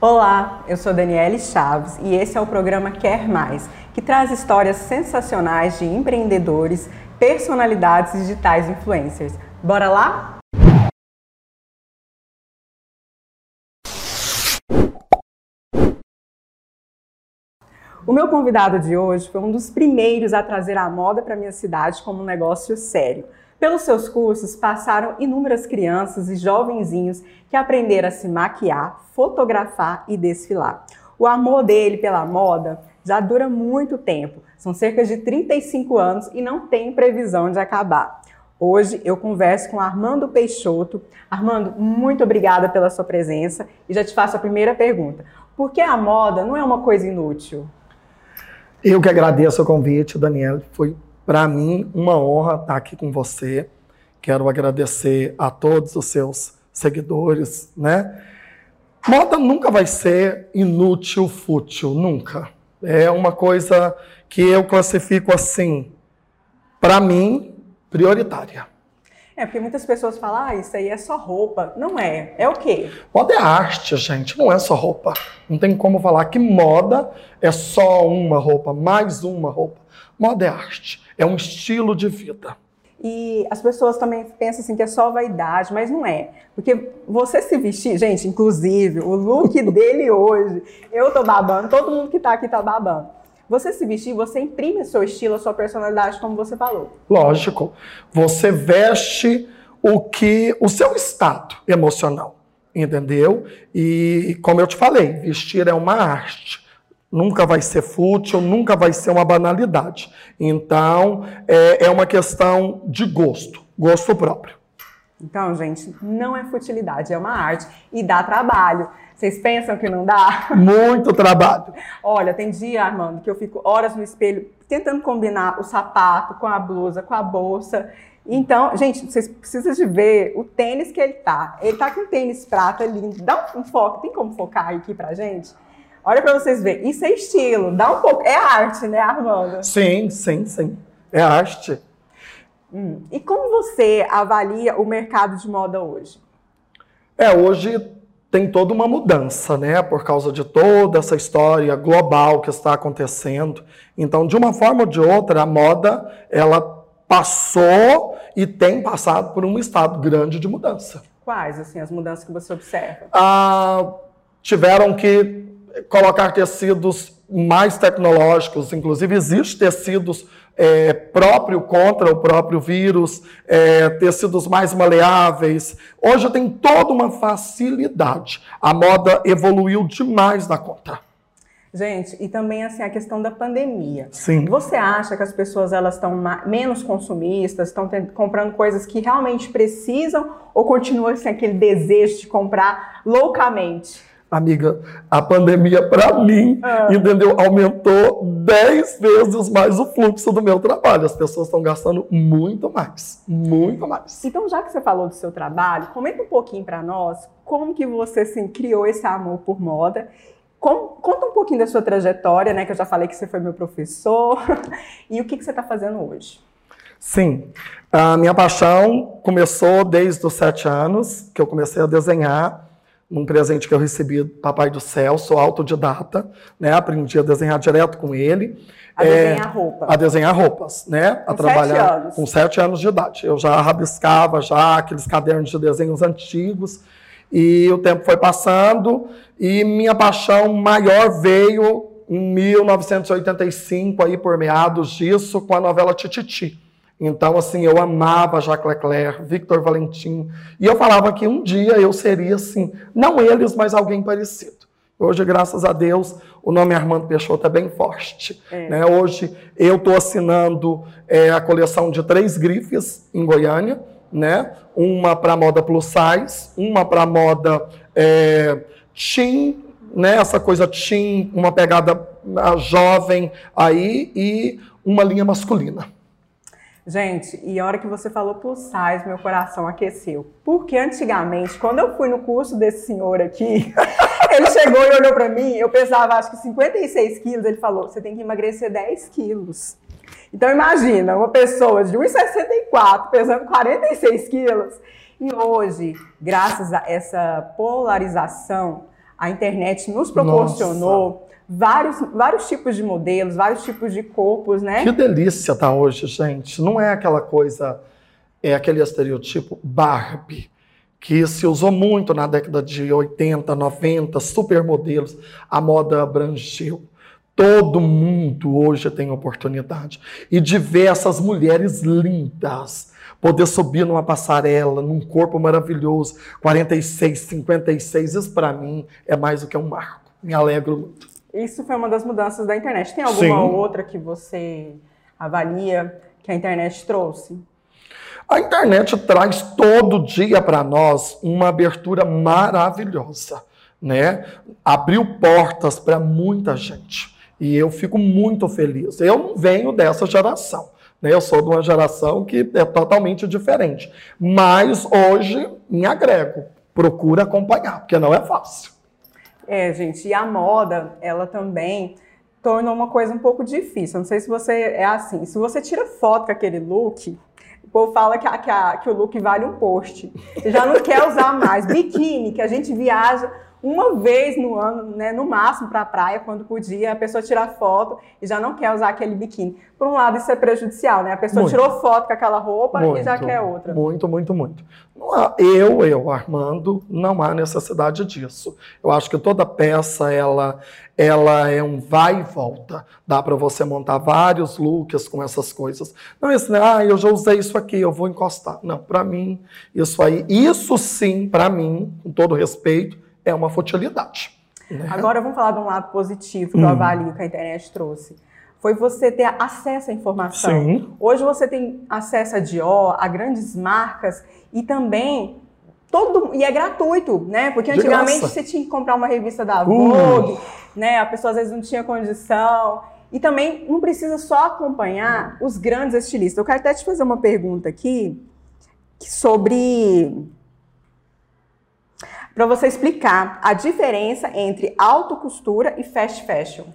Olá, eu sou Daniele Chaves e esse é o programa Quer Mais, que traz histórias sensacionais de empreendedores, personalidades digitais influencers. Bora lá? O meu convidado de hoje foi um dos primeiros a trazer a moda para minha cidade como um negócio sério. Pelos seus cursos, passaram inúmeras crianças e jovenzinhos que aprenderam a se maquiar, fotografar e desfilar. O amor dele pela moda já dura muito tempo, são cerca de 35 anos e não tem previsão de acabar. Hoje eu converso com Armando Peixoto. Armando, muito obrigada pela sua presença e já te faço a primeira pergunta. Por que a moda não é uma coisa inútil? Eu que agradeço o convite, Daniel. Foi para mim, uma honra estar aqui com você. Quero agradecer a todos os seus seguidores, né? Moda nunca vai ser inútil, fútil, nunca. É uma coisa que eu classifico assim, para mim, prioritária. É, porque muitas pessoas falam, ah, isso aí é só roupa. Não é. É o quê? Moda é arte, gente, não é só roupa. Não tem como falar que moda é só uma roupa, mais uma roupa. Moda é arte é um estilo de vida. E as pessoas também pensam assim que é só vaidade, mas não é. Porque você se vestir, gente, inclusive, o look dele hoje, eu tô babando, todo mundo que tá aqui tá babando. Você se vestir, você imprime seu estilo, a sua personalidade, como você falou. Lógico. Você veste o que o seu estado emocional, entendeu? E como eu te falei, vestir é uma arte nunca vai ser fútil, nunca vai ser uma banalidade. Então, é, é uma questão de gosto, gosto próprio. Então, gente, não é futilidade, é uma arte e dá trabalho. Vocês pensam que não dá? Muito trabalho. Olha, tem dia, Armando, que eu fico horas no espelho tentando combinar o sapato com a blusa, com a bolsa. Então, gente, vocês precisam de ver o tênis que ele tá. Ele tá com um tênis prata lindo. Dá um foco, tem como focar aqui pra gente? Olha para vocês verem, isso é estilo, dá um pouco, é arte, né, Armando? Sim, sim, sim, é arte. Hum. E como você avalia o mercado de moda hoje? É, hoje tem toda uma mudança, né, por causa de toda essa história global que está acontecendo. Então, de uma forma ou de outra, a moda, ela passou e tem passado por um estado grande de mudança. Quais, assim, as mudanças que você observa? Ah, tiveram que colocar tecidos mais tecnológicos, inclusive existe tecidos é, próprio contra o próprio vírus, é, tecidos mais maleáveis. Hoje tem toda uma facilidade. A moda evoluiu demais da conta. Gente, e também assim a questão da pandemia. Sim. Você acha que as pessoas elas estão menos consumistas, estão comprando coisas que realmente precisam ou continua assim, aquele desejo de comprar loucamente? Amiga, a pandemia, para mim, ah. entendeu? Aumentou 10 vezes mais o fluxo do meu trabalho. As pessoas estão gastando muito mais, muito mais. Então, já que você falou do seu trabalho, comenta um pouquinho para nós como que você assim, criou esse amor por moda. conta um pouquinho da sua trajetória, né? Que eu já falei que você foi meu professor. e o que, que você está fazendo hoje? Sim, a minha paixão começou desde os sete anos, que eu comecei a desenhar num presente que eu recebi do Papai do Céu, sou autodidata, né? Aprendi a desenhar direto com ele. A é, desenhar roupa. A desenhar roupas, né? Com a trabalhar sete anos. com sete anos de idade. Eu já rabiscava já aqueles cadernos de desenhos antigos e o tempo foi passando e minha paixão maior veio em 1985 aí por meados disso com a novela Tititi. Então, assim, eu amava Jacques Leclerc, Victor Valentim, e eu falava que um dia eu seria, assim, não eles, mas alguém parecido. Hoje, graças a Deus, o nome Armando Peixoto é bem forte. É. Né? Hoje, eu estou assinando é, a coleção de três grifes em Goiânia, né? uma para moda plus size, uma para moda é, teen, né? essa coisa teen, uma pegada ah, jovem aí, e uma linha masculina. Gente, e a hora que você falou plus size, meu coração aqueceu. Porque antigamente, quando eu fui no curso desse senhor aqui, ele chegou e olhou para mim, eu pesava acho que 56 quilos, ele falou, você tem que emagrecer 10 quilos. Então imagina, uma pessoa de 1,64 pesando 46 quilos. E hoje, graças a essa polarização, A internet nos proporcionou vários, vários tipos de modelos, vários tipos de corpos, né? Que delícia tá hoje, gente. Não é aquela coisa, é aquele estereotipo Barbie, que se usou muito na década de 80, 90, supermodelos, a moda abrangeu. Todo mundo hoje tem oportunidade. E de ver essas mulheres lindas, poder subir numa passarela, num corpo maravilhoso, 46, 56, isso para mim é mais do que um marco. Me alegro muito. Isso foi uma das mudanças da internet. Tem alguma Sim. outra que você avalia que a internet trouxe? A internet traz todo dia para nós uma abertura maravilhosa, né? Abriu portas para muita gente. E eu fico muito feliz. Eu não venho dessa geração. Né? Eu sou de uma geração que é totalmente diferente. Mas hoje me agrego. Procura acompanhar, porque não é fácil. É, gente, e a moda, ela também tornou uma coisa um pouco difícil. Não sei se você é assim. Se você tira foto com aquele look, o povo fala que, a, que, a, que o look vale um post. Você já não quer usar mais. Biquíni, que a gente viaja uma vez no ano, né, no máximo para a praia, quando podia, a pessoa tirar foto e já não quer usar aquele biquíni. Por um lado, isso é prejudicial, né? A pessoa muito. tirou foto com aquela roupa muito, e já quer outra. Muito, muito, muito. Eu, eu, Armando, não há necessidade disso. Eu acho que toda peça, ela, ela é um vai e volta. Dá para você montar vários looks com essas coisas. Não é assim, ah, eu já usei isso aqui, eu vou encostar. Não, para mim, isso aí, isso sim, para mim, com todo respeito, é uma futilidade. Né? Agora vamos falar de um lado positivo que hum. avalio que a internet trouxe. Foi você ter acesso à informação. Sim. Hoje você tem acesso a Dior, a grandes marcas e também todo e é gratuito, né? Porque antigamente você tinha que comprar uma revista da Vogue, uh. né? A pessoa às vezes não tinha condição. E também não precisa só acompanhar os grandes estilistas. Eu quero até te fazer uma pergunta aqui sobre para você explicar a diferença entre alta costura e fast fashion.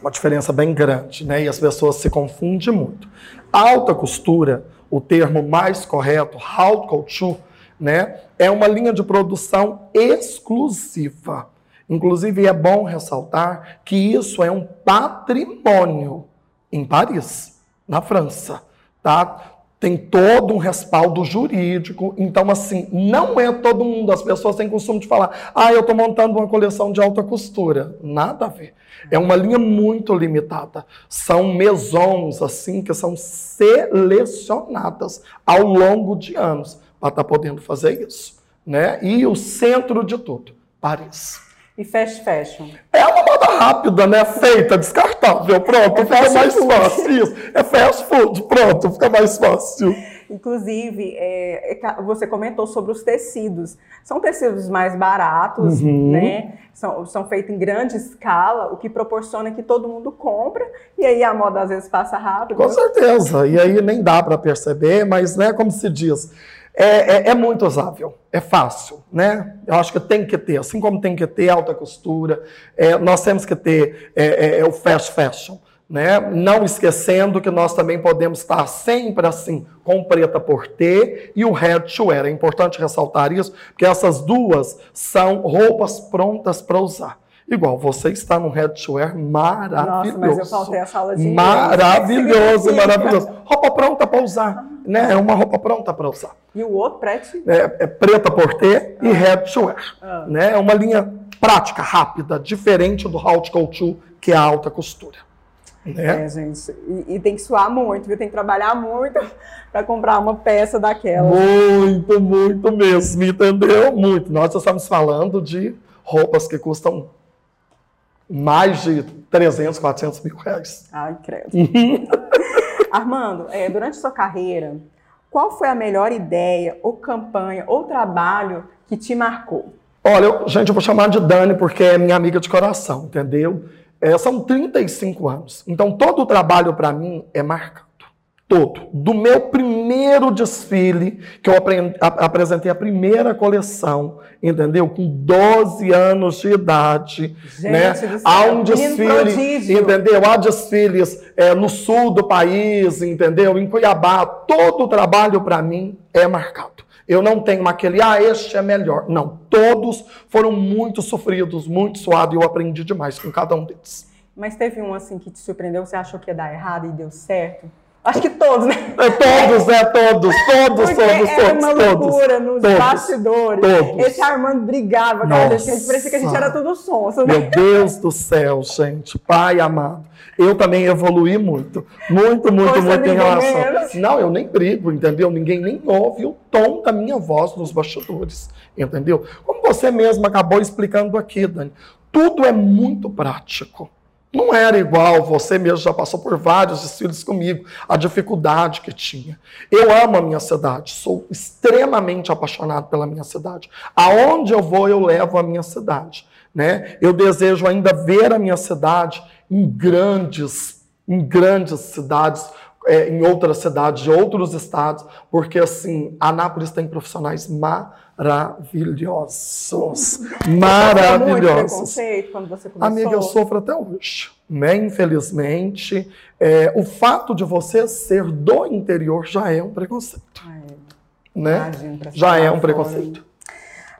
Uma diferença bem grande, né? E as pessoas se confundem muito. Alta costura, o termo mais correto, haute couture, né? É uma linha de produção exclusiva. Inclusive, é bom ressaltar que isso é um patrimônio em Paris, na França, tá? Tem todo um respaldo jurídico. Então, assim, não é todo mundo. As pessoas têm costume de falar, ah, eu estou montando uma coleção de alta costura. Nada a ver. É uma linha muito limitada. São maisons, assim, que são selecionadas ao longo de anos para estar tá podendo fazer isso. Né? E o centro de tudo, Paris. E fast fashion? É uma moda rápida, né? Feita, descartável. Pronto, é fica mais food. fácil. Isso. É fast food. Pronto, fica mais fácil. Inclusive, é, é você comentou sobre os tecidos. São tecidos mais baratos, uhum. né? São, são feitos em grande escala, o que proporciona que todo mundo compra e aí a moda às vezes passa rápido. Com certeza. E aí nem dá para perceber, mas, né, como se diz, é, é, é, muito usável, é fácil, né? Eu acho que tem que ter, assim como tem que ter alta costura, é, nós temos que ter é, é, é, o fast fashion, né? Não esquecendo que nós também podemos estar sempre assim com preta por T e o head to wear. É importante ressaltar isso, porque essas duas são roupas prontas para usar. Igual, você está num headwear maravilhoso. Nossa, mas eu faltei a sala de Maravilhoso, maravilhoso. Roupa pronta para usar, né? É uma roupa pronta para usar. E o outro, preto? É, é preta por T ah. e headwear. Ah. Né? É uma linha prática, rápida, diferente do haute couture, que é a alta costura. Né? É, gente. E, e, tem que suar muito, viu? Tem que trabalhar muito para comprar uma peça daquela. Muito, muito mesmo, entendeu? Muito. Nós estamos falando de roupas que custam mais de 300, 400 mil reais. Ai, credo. Armando, é, durante sua carreira, qual foi a melhor ideia, ou campanha, ou trabalho que te marcou? Olha, eu, gente, eu vou chamar de Dani porque é minha amiga de coração, entendeu? É, são 35 anos. Então, todo o trabalho para mim é marcado todo. Do meu primeiro desfile, que eu apresentei a primeira coleção, entendeu? Com 12 anos de idade. Gente né? Há um desfile, entendeu? Há desfiles é, no sul do país, entendeu? Em Cuiabá. Todo o trabalho, para mim, é marcado. Eu não tenho aquele, ah, este é melhor. Não, todos foram muito sofridos, muito suados e eu aprendi demais com cada um deles. Mas teve um assim que te surpreendeu, você achou que ia dar errado e deu certo? Acho que todos, né? É todos, é todos, todos, Porque todos, era todos, uma loucura todos, nos todos, bastidores. todos. Esse Armando brigava com a gente, parecia que a gente era tudo sonso. né? Meu Deus do céu, gente, pai amado. Eu também evoluí muito, muito, muito, muito em relação. menos. Não, eu nem brigo, entendeu? Ninguém nem ouve o tom da minha voz nos bastidores, entendeu? Como você mesmo acabou explicando aqui, Dani, tudo é muito prático. Não era igual, você mesmo já passou por vários desfiles comigo, a dificuldade que tinha. Eu amo a minha cidade, sou extremamente apaixonado pela minha cidade. Aonde eu vou, eu levo a minha cidade. Né? Eu desejo ainda ver a minha cidade em grandes, em grandes cidades, é, em outras cidades de outros estados, porque assim, Anápolis tem profissionais maravilhosos. Muito Maravilhosos. preconceito quando você começou. Amiga, eu sofro até hoje. Né? Infelizmente, é, o fato de você ser do interior já é um preconceito. Ai, Né? imagino, pra Já é um fora. preconceito.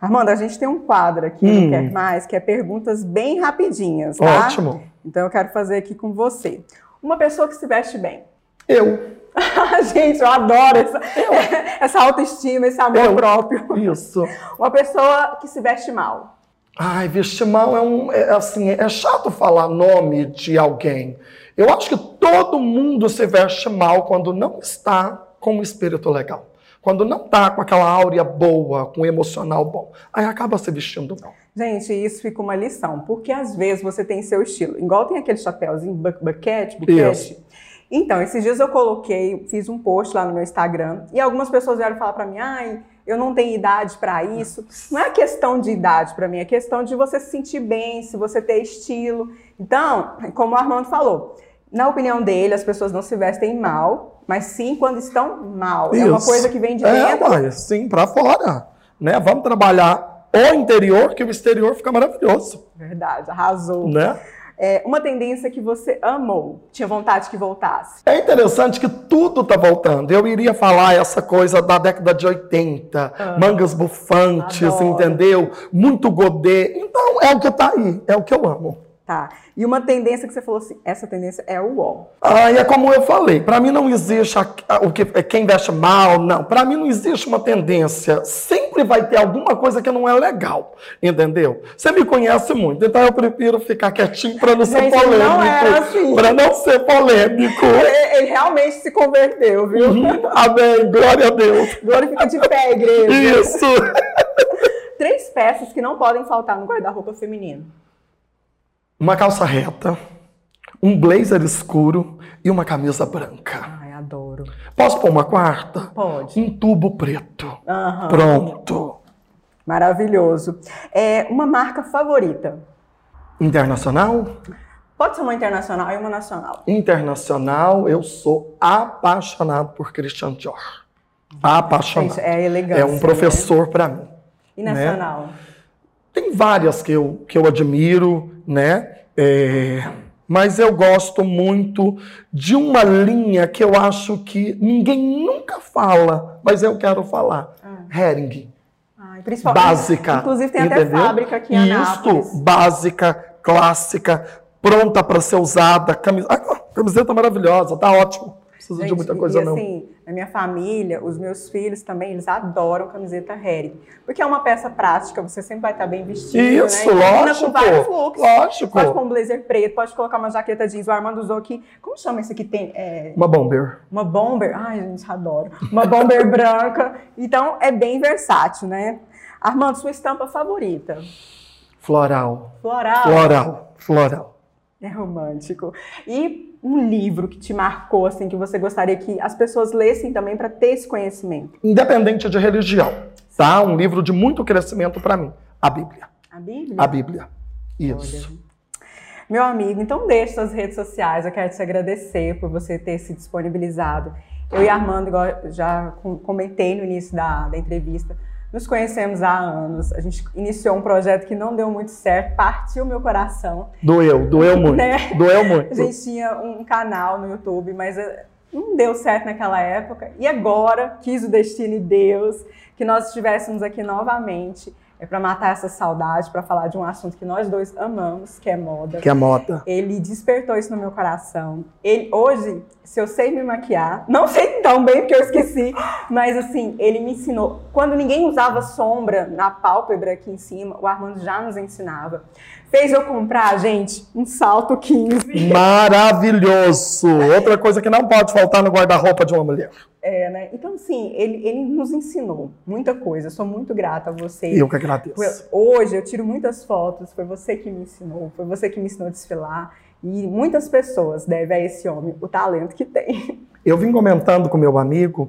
Armando, a gente tem um quadro aqui, Hum. não quer mais, que é perguntas bem rapidinhas, tá? Ótimo. Então eu quero fazer aqui com você. Uma pessoa que se veste bem. Eu. gente, eu adoro essa, essa autoestima, esse amor Eu. próprio. Isso. Uma pessoa que se veste mal. Ai, vestir mal é um. É, assim, é chato falar nome de alguém. Eu acho que todo mundo se veste mal quando não está com o espírito legal. Quando não está com aquela áurea boa, com o emocional bom. Aí acaba se vestindo mal. Gente, isso fica uma lição, porque às vezes você tem seu estilo. Igual tem aquele chapéuzinho, bu- buquete, buquete. Isso. Então, esses dias eu coloquei, fiz um post lá no meu Instagram, e algumas pessoas vieram falar pra mim, ai, eu não tenho idade pra isso. Não é questão de idade pra mim, é questão de você se sentir bem, se você ter estilo. Então, como o Armando falou, na opinião dele, as pessoas não se vestem mal, mas sim quando estão mal. É uma Isso. coisa que vem de É, dentro. mas sim, para fora. Né? Vamos trabalhar o interior, que o exterior fica maravilhoso. Verdade, arrasou. Né? É, uma tendência que você amou, tinha vontade que voltasse. É interessante que tudo está voltando. Eu iria falar essa coisa da década de 80, Ah. mangas bufantes, Adoro. entendeu? Muito godê. Então, é o que está aí, é o que eu amo. Tá. E uma tendência que você falou assim, essa tendência é o UOL. Ah, e é como eu falei, para mim não existe a- a- o que quem veste mal, não. Para mim não existe uma tendência. Sempre vai ter alguma coisa que não é legal, entendeu? Você me conhece muito, então eu prefiro ficar quietinho para não ser Gente, ele não era polêmico. assim. Para não ser polêmico. Ele, ele realmente se converteu, viu? Uhum. Amém, glória a Deus. Agora fica de pé, igreja. Isso. Três peças que não podem faltar no guarda-roupa feminino. Uma calça reta, um blazer escuro e uma camisa branca. Posso pôr uma quarta? Pode. Um tubo preto. Aham. Pronto. Maravilhoso. É uma marca favorita. Internacional? Pode ser uma internacional e uma nacional. Internacional, eu sou apaixonado por Christian Dior. Apaixonado. É elegância. É um professor para mim. Né? E nacional. Tem várias que eu, que eu admiro, né? É, mas eu gosto muito de uma linha que eu acho que ninguém nunca fala, mas eu quero falar. Hering. Ai, principalmente. Básica. Inclusive tem entendeu? até fábrica aqui em Anápolis. Isso, básica, clássica, pronta para ser usada. Ah, camiseta maravilhosa, tá ótimo. Não precisa de Gente, muita coisa, e não. assim, na minha família, os meus filhos também, eles adoram camiseta Hering. Porque é uma peça prática, você sempre vai estar bem vestido, Isso, né? E combina lógico. com vários looks. Lógico. Pode pôr um blazer preto, pode colocar uma jaqueta jeans. O Armando usou aqui. Como chama esse que tem? É, Uma bomber. uma bomber. Ai, gente, adoro. Uma bomber branca. Então, é bem versátil, né? Armando, sua estampa favorita? Floral. Floral. Floral. Floral. É romântico. E um livro que te marcou, assim, que você gostaria que as pessoas lessem também para ter esse conhecimento? Independente de religião, tá? Um livro de muito crescimento para mim. A Bíblia. A Bíblia? A Bíblia. Isso. Olha. Meu amigo, então deixe suas redes sociais. Eu quero te agradecer por você ter se disponibilizado. Eu e Armando, igual já com- comentei no início da, da entrevista, nos conhecemos há anos. A gente iniciou um projeto que não deu muito certo, partiu meu coração. Doeu, doeu muito. Né? Doeu A muito. gente tinha um canal no YouTube, mas eh, não deu certo naquela época e agora quis o destino e Deus que nós estivéssemos aqui novamente é para matar essa saudade, para falar de um assunto que nós dois amamos, que é moda. Que é moda. Ele despertou isso no meu coração. Ele, hoje, se eu sei me maquiar, não sei tão bem porque eu esqueci, mas assim, ele me ensinou. Quando ninguém usava sombra na pálpebra aqui em cima, o Armando já nos ensinava. Fez eu comprar, gente, um salto 15. Maravilhoso! Outra coisa que não pode faltar no guarda-roupa de uma mulher. É, né? Então, assim, ele, ele nos ensinou muita coisa. Eu sou muito grata a você. Eu que agradeço. Hoje eu tiro muitas fotos, foi você que me ensinou, foi você que me ensinou a desfilar. E muitas pessoas devem a esse homem o talento que tem. Eu vim comentando com meu amigo,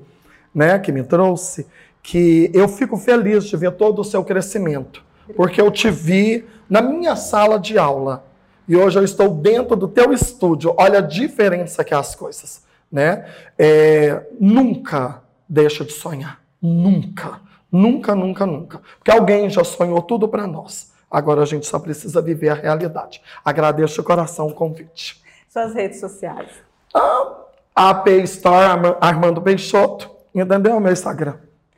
né, que me trouxe, que eu fico feliz de ver todo o seu crescimento, porque eu te vi na minha sala de aula e hoje eu estou dentro do teu estúdio. Olha a diferença que é as coisas, né? É, nunca deixa de sonhar, nunca, nunca, nunca, nunca, porque alguém já sonhou tudo para nós. Agora a gente só precisa viver a realidade. Agradeço de coração o convite. Suas redes sociais. Ah, AP Store Armando Peixoto, entendeu? Meu Instagram.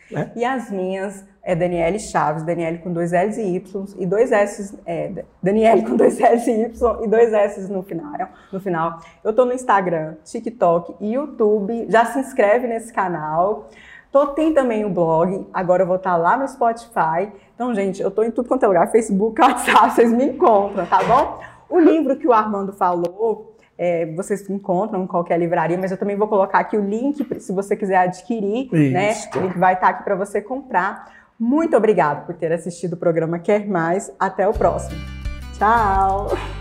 Né? E as minhas é Daniele Chaves, Daniele com dois L's e Y e dois S, é, Daniele com dois L's e Y e dois S no final. No final. Eu tô no Instagram, TikTok e YouTube. Já se inscreve nesse canal. Tô, tem também o blog, agora eu vou estar tá lá no Spotify. Então, gente, eu tô em tudo quanto é lugar, Facebook, WhatsApp, vocês me encontram, tá bom? O livro que o Armando falou, é, vocês encontram em qualquer livraria, mas eu também vou colocar aqui o link, se você quiser adquirir, né? Isso. né? O link vai estar tá aqui para você comprar. Muito obrigado por ter assistido o programa Quer Mais. Até o próximo. Tchau!